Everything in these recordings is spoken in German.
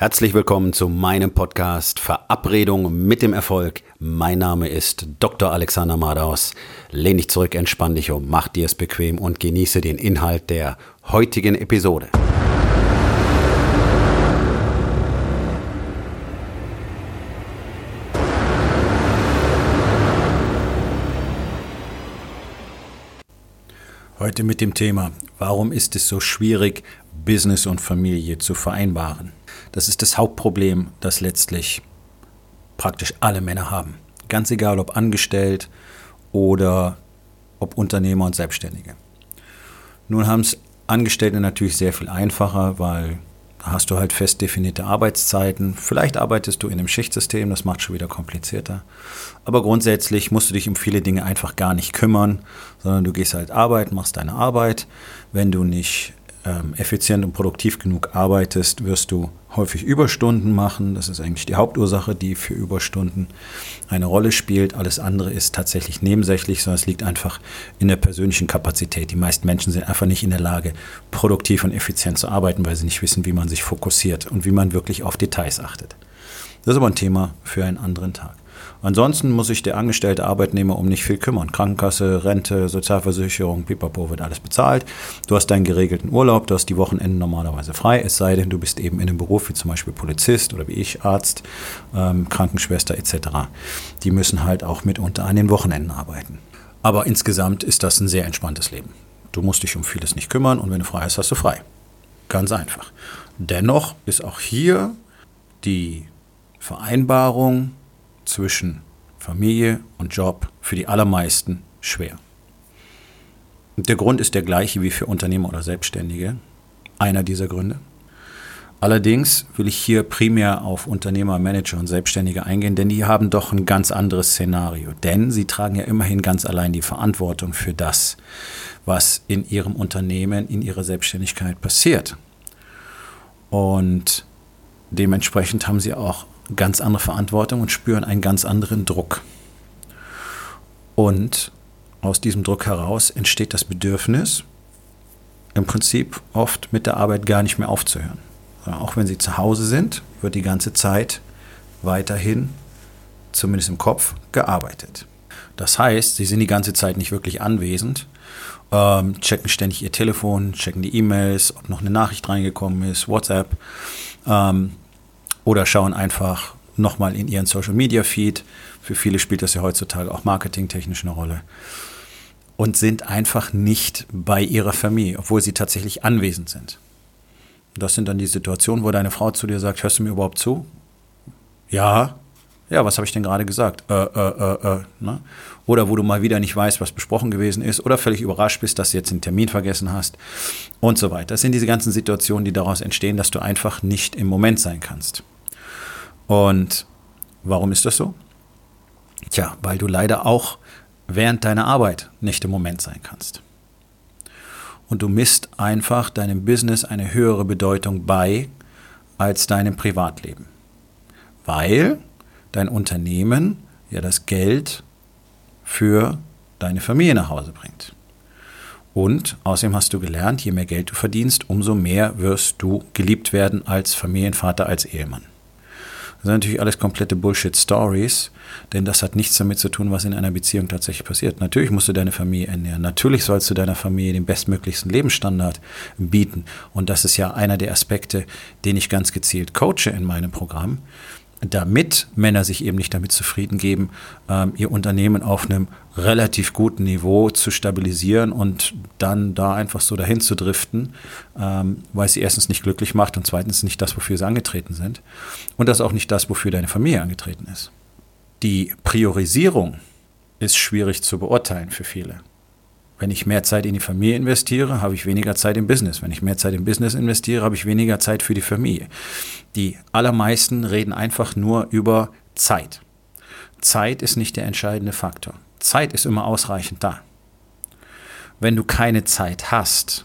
Herzlich willkommen zu meinem Podcast Verabredung mit dem Erfolg. Mein Name ist Dr. Alexander Madaus. Lehn dich zurück, entspann dich um, mach dir es bequem und genieße den Inhalt der heutigen Episode. Heute mit dem Thema, warum ist es so schwierig, Business und Familie zu vereinbaren? Das ist das Hauptproblem, das letztlich praktisch alle Männer haben. Ganz egal, ob angestellt oder ob Unternehmer und Selbstständige. Nun haben es Angestellte natürlich sehr viel einfacher, weil da hast du halt fest definierte Arbeitszeiten. Vielleicht arbeitest du in einem Schichtsystem, das macht schon wieder komplizierter. Aber grundsätzlich musst du dich um viele Dinge einfach gar nicht kümmern, sondern du gehst halt arbeiten, machst deine Arbeit. Wenn du nicht ähm, effizient und produktiv genug arbeitest, wirst du häufig Überstunden machen. Das ist eigentlich die Hauptursache, die für Überstunden eine Rolle spielt. Alles andere ist tatsächlich nebensächlich, sondern es liegt einfach in der persönlichen Kapazität. Die meisten Menschen sind einfach nicht in der Lage, produktiv und effizient zu arbeiten, weil sie nicht wissen, wie man sich fokussiert und wie man wirklich auf Details achtet. Das ist aber ein Thema für einen anderen Tag. Ansonsten muss sich der angestellte Arbeitnehmer um nicht viel kümmern. Krankenkasse, Rente, Sozialversicherung, pipapo wird alles bezahlt. Du hast deinen geregelten Urlaub, du hast die Wochenenden normalerweise frei, es sei denn, du bist eben in einem Beruf wie zum Beispiel Polizist oder wie ich, Arzt, ähm, Krankenschwester etc. Die müssen halt auch mitunter an den Wochenenden arbeiten. Aber insgesamt ist das ein sehr entspanntes Leben. Du musst dich um vieles nicht kümmern und wenn du frei hast, hast du frei. Ganz einfach. Dennoch ist auch hier die Vereinbarung zwischen Familie und Job für die allermeisten schwer. Und der Grund ist der gleiche wie für Unternehmer oder Selbstständige. Einer dieser Gründe. Allerdings will ich hier primär auf Unternehmer, Manager und Selbstständige eingehen, denn die haben doch ein ganz anderes Szenario. Denn sie tragen ja immerhin ganz allein die Verantwortung für das, was in ihrem Unternehmen, in ihrer Selbstständigkeit passiert. Und dementsprechend haben sie auch ganz andere Verantwortung und spüren einen ganz anderen Druck. Und aus diesem Druck heraus entsteht das Bedürfnis, im Prinzip oft mit der Arbeit gar nicht mehr aufzuhören. Auch wenn sie zu Hause sind, wird die ganze Zeit weiterhin, zumindest im Kopf, gearbeitet. Das heißt, sie sind die ganze Zeit nicht wirklich anwesend, ähm, checken ständig ihr Telefon, checken die E-Mails, ob noch eine Nachricht reingekommen ist, WhatsApp. Ähm, oder schauen einfach nochmal in ihren Social Media Feed. Für viele spielt das ja heutzutage auch marketingtechnisch eine Rolle. Und sind einfach nicht bei ihrer Familie, obwohl sie tatsächlich anwesend sind. Das sind dann die Situationen, wo deine Frau zu dir sagt, hörst du mir überhaupt zu? Ja. Ja, was habe ich denn gerade gesagt? Äh, äh, äh, äh, ne? Oder wo du mal wieder nicht weißt, was besprochen gewesen ist, oder völlig überrascht bist, dass du jetzt einen Termin vergessen hast und so weiter. Das sind diese ganzen Situationen, die daraus entstehen, dass du einfach nicht im Moment sein kannst. Und warum ist das so? Tja, weil du leider auch während deiner Arbeit nicht im Moment sein kannst. Und du misst einfach deinem Business eine höhere Bedeutung bei als deinem Privatleben. Weil dein Unternehmen ja das Geld für deine Familie nach Hause bringt. Und außerdem hast du gelernt, je mehr Geld du verdienst, umso mehr wirst du geliebt werden als Familienvater, als Ehemann. Das sind natürlich alles komplette Bullshit-Stories, denn das hat nichts damit zu tun, was in einer Beziehung tatsächlich passiert. Natürlich musst du deine Familie ernähren. Natürlich sollst du deiner Familie den bestmöglichsten Lebensstandard bieten. Und das ist ja einer der Aspekte, den ich ganz gezielt coache in meinem Programm damit Männer sich eben nicht damit zufrieden geben, ähm, ihr Unternehmen auf einem relativ guten Niveau zu stabilisieren und dann da einfach so dahin zu driften, ähm, weil sie erstens nicht glücklich macht und zweitens nicht das, wofür sie angetreten sind und das auch nicht das, wofür deine Familie angetreten ist. Die Priorisierung ist schwierig zu beurteilen für viele. Wenn ich mehr Zeit in die Familie investiere, habe ich weniger Zeit im Business. Wenn ich mehr Zeit im Business investiere, habe ich weniger Zeit für die Familie. Die allermeisten reden einfach nur über Zeit. Zeit ist nicht der entscheidende Faktor. Zeit ist immer ausreichend da. Wenn du keine Zeit hast,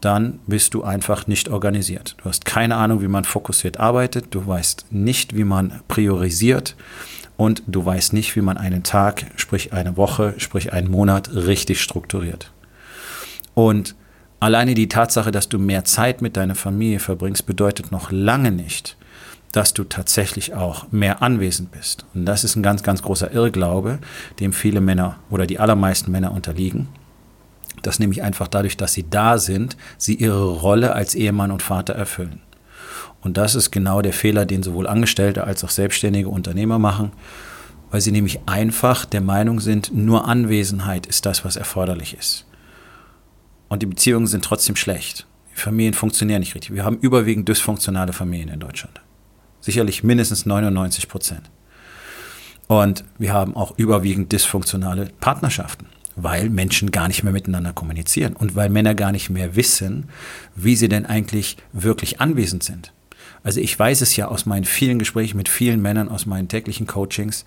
dann bist du einfach nicht organisiert. Du hast keine Ahnung, wie man fokussiert arbeitet, du weißt nicht, wie man priorisiert und du weißt nicht, wie man einen Tag, sprich eine Woche, sprich einen Monat richtig strukturiert. Und Alleine die Tatsache, dass du mehr Zeit mit deiner Familie verbringst, bedeutet noch lange nicht, dass du tatsächlich auch mehr anwesend bist. Und das ist ein ganz, ganz großer Irrglaube, dem viele Männer oder die allermeisten Männer unterliegen. Dass nämlich einfach dadurch, dass sie da sind, sie ihre Rolle als Ehemann und Vater erfüllen. Und das ist genau der Fehler, den sowohl Angestellte als auch selbstständige Unternehmer machen, weil sie nämlich einfach der Meinung sind, nur Anwesenheit ist das, was erforderlich ist. Und die Beziehungen sind trotzdem schlecht. Die Familien funktionieren nicht richtig. Wir haben überwiegend dysfunktionale Familien in Deutschland. Sicherlich mindestens 99 Prozent. Und wir haben auch überwiegend dysfunktionale Partnerschaften, weil Menschen gar nicht mehr miteinander kommunizieren und weil Männer gar nicht mehr wissen, wie sie denn eigentlich wirklich anwesend sind. Also ich weiß es ja aus meinen vielen Gesprächen mit vielen Männern aus meinen täglichen Coachings,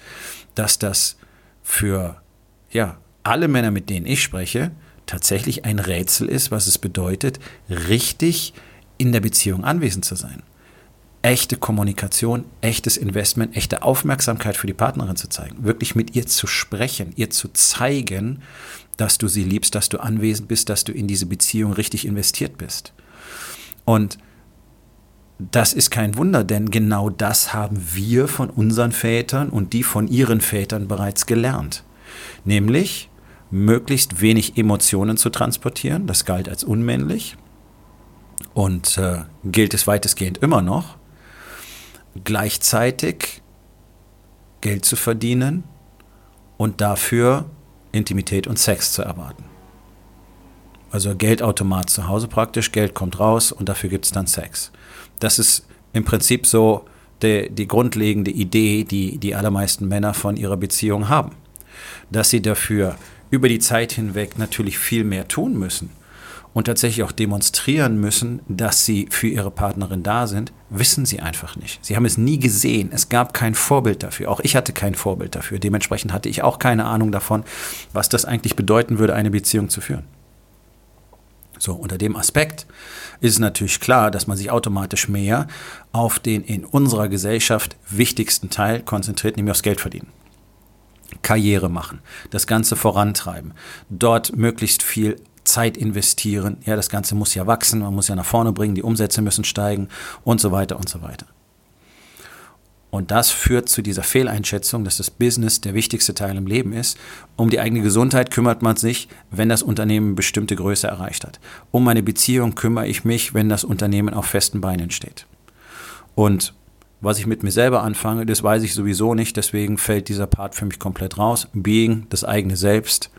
dass das für ja, alle Männer, mit denen ich spreche, tatsächlich ein Rätsel ist, was es bedeutet, richtig in der Beziehung anwesend zu sein. Echte Kommunikation, echtes Investment, echte Aufmerksamkeit für die Partnerin zu zeigen, wirklich mit ihr zu sprechen, ihr zu zeigen, dass du sie liebst, dass du anwesend bist, dass du in diese Beziehung richtig investiert bist. Und das ist kein Wunder, denn genau das haben wir von unseren Vätern und die von ihren Vätern bereits gelernt. Nämlich, möglichst wenig Emotionen zu transportieren. Das galt als unmännlich und äh, gilt es weitestgehend immer noch. Gleichzeitig Geld zu verdienen und dafür Intimität und Sex zu erwarten. Also Geldautomat zu Hause praktisch, Geld kommt raus und dafür gibt es dann Sex. Das ist im Prinzip so die, die grundlegende Idee, die die allermeisten Männer von ihrer Beziehung haben. Dass sie dafür über die Zeit hinweg natürlich viel mehr tun müssen und tatsächlich auch demonstrieren müssen, dass sie für ihre Partnerin da sind, wissen sie einfach nicht. Sie haben es nie gesehen. Es gab kein Vorbild dafür. Auch ich hatte kein Vorbild dafür. Dementsprechend hatte ich auch keine Ahnung davon, was das eigentlich bedeuten würde, eine Beziehung zu führen. So, unter dem Aspekt ist natürlich klar, dass man sich automatisch mehr auf den in unserer Gesellschaft wichtigsten Teil konzentriert, nämlich aufs Geld verdienen. Karriere machen, das Ganze vorantreiben, dort möglichst viel Zeit investieren. Ja, das Ganze muss ja wachsen, man muss ja nach vorne bringen, die Umsätze müssen steigen und so weiter und so weiter. Und das führt zu dieser Fehleinschätzung, dass das Business der wichtigste Teil im Leben ist. Um die eigene Gesundheit kümmert man sich, wenn das Unternehmen bestimmte Größe erreicht hat. Um meine Beziehung kümmere ich mich, wenn das Unternehmen auf festen Beinen steht. Und was ich mit mir selber anfange, das weiß ich sowieso nicht, deswegen fällt dieser Part für mich komplett raus. Being, das eigene Selbst,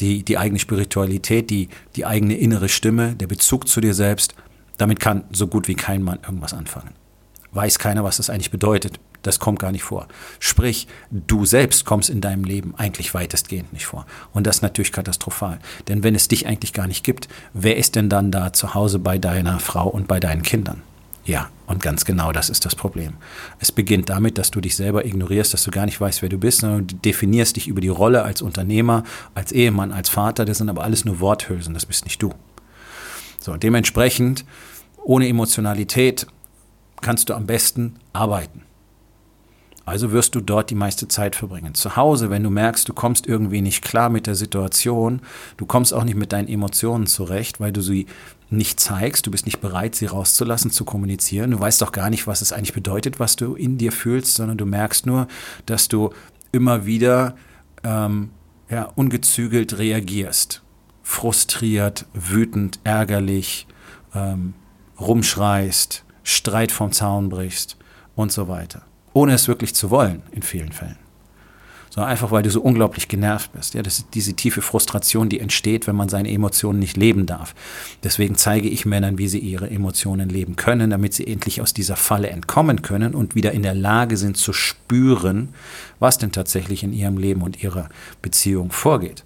die, die eigene Spiritualität, die, die eigene innere Stimme, der Bezug zu dir selbst, damit kann so gut wie kein Mann irgendwas anfangen. Weiß keiner, was das eigentlich bedeutet. Das kommt gar nicht vor. Sprich, du selbst kommst in deinem Leben eigentlich weitestgehend nicht vor. Und das ist natürlich katastrophal. Denn wenn es dich eigentlich gar nicht gibt, wer ist denn dann da zu Hause bei deiner Frau und bei deinen Kindern? Ja, und ganz genau das ist das Problem. Es beginnt damit, dass du dich selber ignorierst, dass du gar nicht weißt, wer du bist, sondern du definierst dich über die Rolle als Unternehmer, als Ehemann, als Vater. Das sind aber alles nur Worthülsen, das bist nicht du. So, dementsprechend, ohne Emotionalität kannst du am besten arbeiten. Also wirst du dort die meiste Zeit verbringen. Zu Hause, wenn du merkst, du kommst irgendwie nicht klar mit der Situation, du kommst auch nicht mit deinen Emotionen zurecht, weil du sie nicht zeigst, du bist nicht bereit, sie rauszulassen, zu kommunizieren. Du weißt auch gar nicht, was es eigentlich bedeutet, was du in dir fühlst, sondern du merkst nur, dass du immer wieder ähm, ja, ungezügelt reagierst. Frustriert, wütend, ärgerlich, ähm, rumschreist, Streit vom Zaun brichst und so weiter ohne es wirklich zu wollen in vielen Fällen. Sondern einfach, weil du so unglaublich genervt bist. Ja, das ist diese tiefe Frustration, die entsteht, wenn man seine Emotionen nicht leben darf. Deswegen zeige ich Männern, wie sie ihre Emotionen leben können, damit sie endlich aus dieser Falle entkommen können und wieder in der Lage sind zu spüren, was denn tatsächlich in ihrem Leben und ihrer Beziehung vorgeht.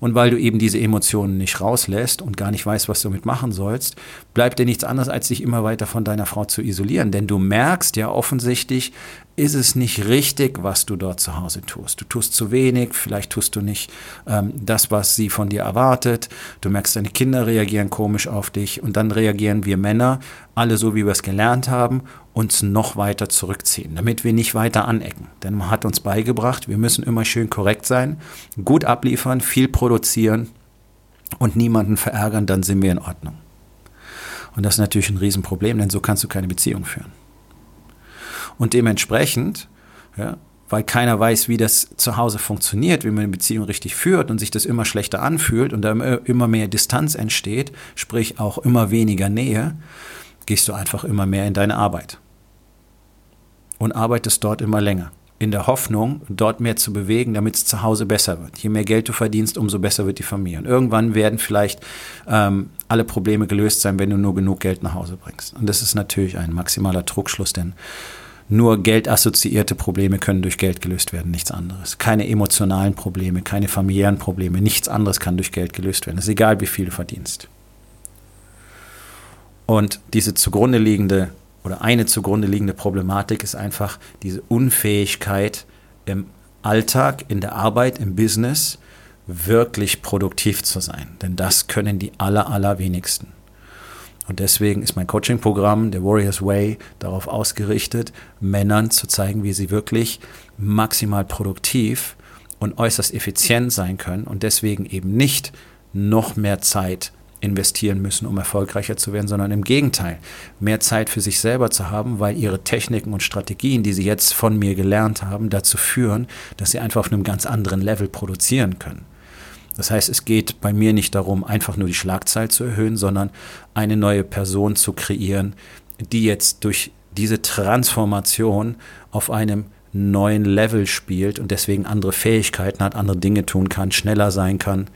Und weil du eben diese Emotionen nicht rauslässt und gar nicht weißt, was du damit machen sollst, bleibt dir nichts anderes, als dich immer weiter von deiner Frau zu isolieren. Denn du merkst ja offensichtlich, ist es nicht richtig, was du dort zu Hause tust. Du tust zu wenig, vielleicht tust du nicht ähm, das, was sie von dir erwartet. Du merkst, deine Kinder reagieren komisch auf dich und dann reagieren wir Männer, alle so, wie wir es gelernt haben, uns noch weiter zurückziehen, damit wir nicht weiter anecken. Denn man hat uns beigebracht, wir müssen immer schön korrekt sein, gut abliefern, viel produzieren und niemanden verärgern, dann sind wir in Ordnung. Und das ist natürlich ein Riesenproblem, denn so kannst du keine Beziehung führen. Und dementsprechend, ja, weil keiner weiß, wie das zu Hause funktioniert, wie man eine Beziehung richtig führt und sich das immer schlechter anfühlt und da immer mehr Distanz entsteht, sprich auch immer weniger Nähe, gehst du einfach immer mehr in deine Arbeit und arbeitest dort immer länger in der Hoffnung, dort mehr zu bewegen, damit es zu Hause besser wird. Je mehr Geld du verdienst, umso besser wird die Familie. Und irgendwann werden vielleicht ähm, alle Probleme gelöst sein, wenn du nur genug Geld nach Hause bringst. Und das ist natürlich ein maximaler Druckschluss, denn nur geldassoziierte Probleme können durch Geld gelöst werden, nichts anderes. Keine emotionalen Probleme, keine familiären Probleme, nichts anderes kann durch Geld gelöst werden. Es ist egal, wie viel du verdienst. Und diese zugrunde liegende oder eine zugrunde liegende Problematik ist einfach diese Unfähigkeit im Alltag, in der Arbeit, im Business wirklich produktiv zu sein. Denn das können die aller, allerwenigsten. Und deswegen ist mein Coaching-Programm, der Warriors Way, darauf ausgerichtet, Männern zu zeigen, wie sie wirklich maximal produktiv und äußerst effizient sein können und deswegen eben nicht noch mehr Zeit investieren müssen, um erfolgreicher zu werden, sondern im Gegenteil, mehr Zeit für sich selber zu haben, weil ihre Techniken und Strategien, die sie jetzt von mir gelernt haben, dazu führen, dass sie einfach auf einem ganz anderen Level produzieren können. Das heißt, es geht bei mir nicht darum, einfach nur die Schlagzahl zu erhöhen, sondern eine neue Person zu kreieren, die jetzt durch diese Transformation auf einem neuen Level spielt und deswegen andere Fähigkeiten hat, andere Dinge tun kann, schneller sein kann.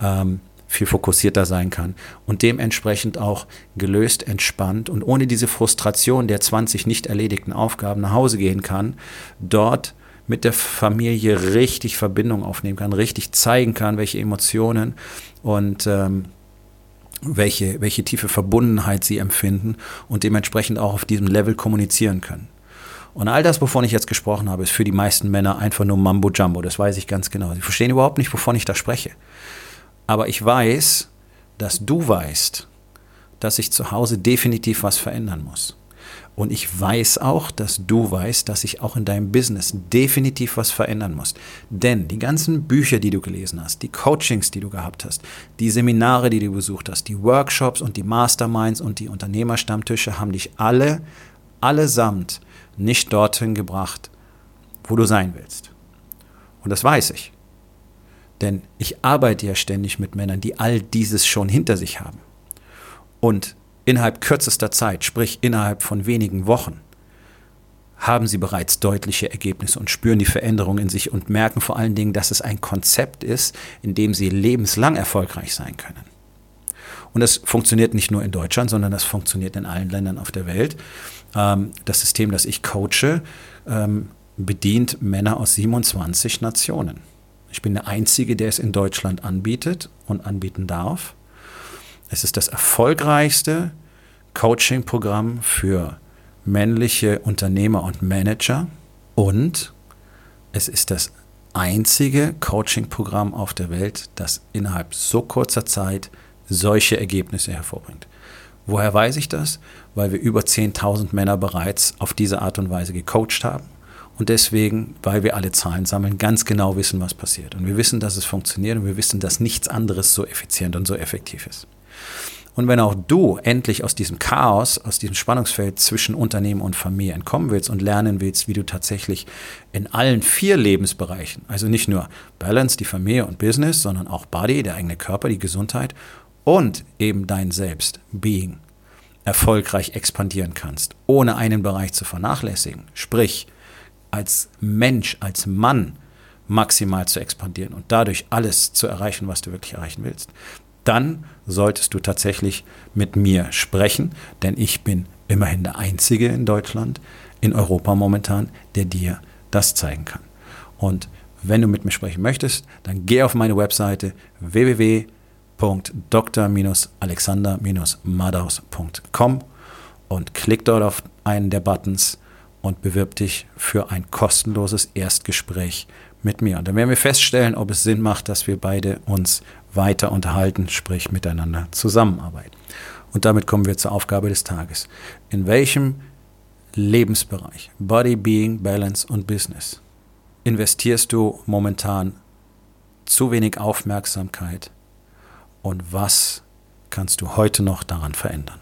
Ähm, viel fokussierter sein kann und dementsprechend auch gelöst, entspannt und ohne diese Frustration der 20 nicht erledigten Aufgaben nach Hause gehen kann, dort mit der Familie richtig Verbindung aufnehmen kann, richtig zeigen kann, welche Emotionen und ähm, welche, welche tiefe Verbundenheit sie empfinden und dementsprechend auch auf diesem Level kommunizieren können. Und all das, wovon ich jetzt gesprochen habe, ist für die meisten Männer einfach nur Mambo Jumbo. Das weiß ich ganz genau. Sie verstehen überhaupt nicht, wovon ich da spreche. Aber ich weiß, dass du weißt, dass ich zu Hause definitiv was verändern muss. Und ich weiß auch, dass du weißt, dass ich auch in deinem Business definitiv was verändern muss. Denn die ganzen Bücher, die du gelesen hast, die Coachings, die du gehabt hast, die Seminare, die du besucht hast, die Workshops und die Masterminds und die Unternehmerstammtische haben dich alle, allesamt nicht dorthin gebracht, wo du sein willst. Und das weiß ich. Denn ich arbeite ja ständig mit Männern, die all dieses schon hinter sich haben. Und innerhalb kürzester Zeit, sprich innerhalb von wenigen Wochen, haben sie bereits deutliche Ergebnisse und spüren die Veränderung in sich und merken vor allen Dingen, dass es ein Konzept ist, in dem sie lebenslang erfolgreich sein können. Und das funktioniert nicht nur in Deutschland, sondern das funktioniert in allen Ländern auf der Welt. Ähm, das System, das ich coache, ähm, bedient Männer aus 27 Nationen. Ich bin der Einzige, der es in Deutschland anbietet und anbieten darf. Es ist das erfolgreichste Coaching-Programm für männliche Unternehmer und Manager und es ist das einzige Coaching-Programm auf der Welt, das innerhalb so kurzer Zeit solche Ergebnisse hervorbringt. Woher weiß ich das? Weil wir über 10.000 Männer bereits auf diese Art und Weise gecoacht haben und deswegen, weil wir alle Zahlen sammeln, ganz genau wissen, was passiert. Und wir wissen, dass es funktioniert und wir wissen, dass nichts anderes so effizient und so effektiv ist. Und wenn auch du endlich aus diesem Chaos, aus diesem Spannungsfeld zwischen Unternehmen und Familie entkommen willst und lernen willst, wie du tatsächlich in allen vier Lebensbereichen, also nicht nur Balance, die Familie und Business, sondern auch Body, der eigene Körper, die Gesundheit und eben dein Selbst, Being, erfolgreich expandieren kannst, ohne einen Bereich zu vernachlässigen. Sprich, als Mensch, als Mann maximal zu expandieren und dadurch alles zu erreichen, was du wirklich erreichen willst, dann solltest du tatsächlich mit mir sprechen, denn ich bin immerhin der Einzige in Deutschland, in Europa momentan, der dir das zeigen kann. Und wenn du mit mir sprechen möchtest, dann geh auf meine Webseite www.dr-alexander-madaus.com und klick dort auf einen der Buttons und bewirb dich für ein kostenloses Erstgespräch mit mir. Und dann werden wir feststellen, ob es Sinn macht, dass wir beide uns weiter unterhalten, sprich miteinander zusammenarbeiten. Und damit kommen wir zur Aufgabe des Tages. In welchem Lebensbereich, Body, Being, Balance und Business, investierst du momentan zu wenig Aufmerksamkeit und was kannst du heute noch daran verändern.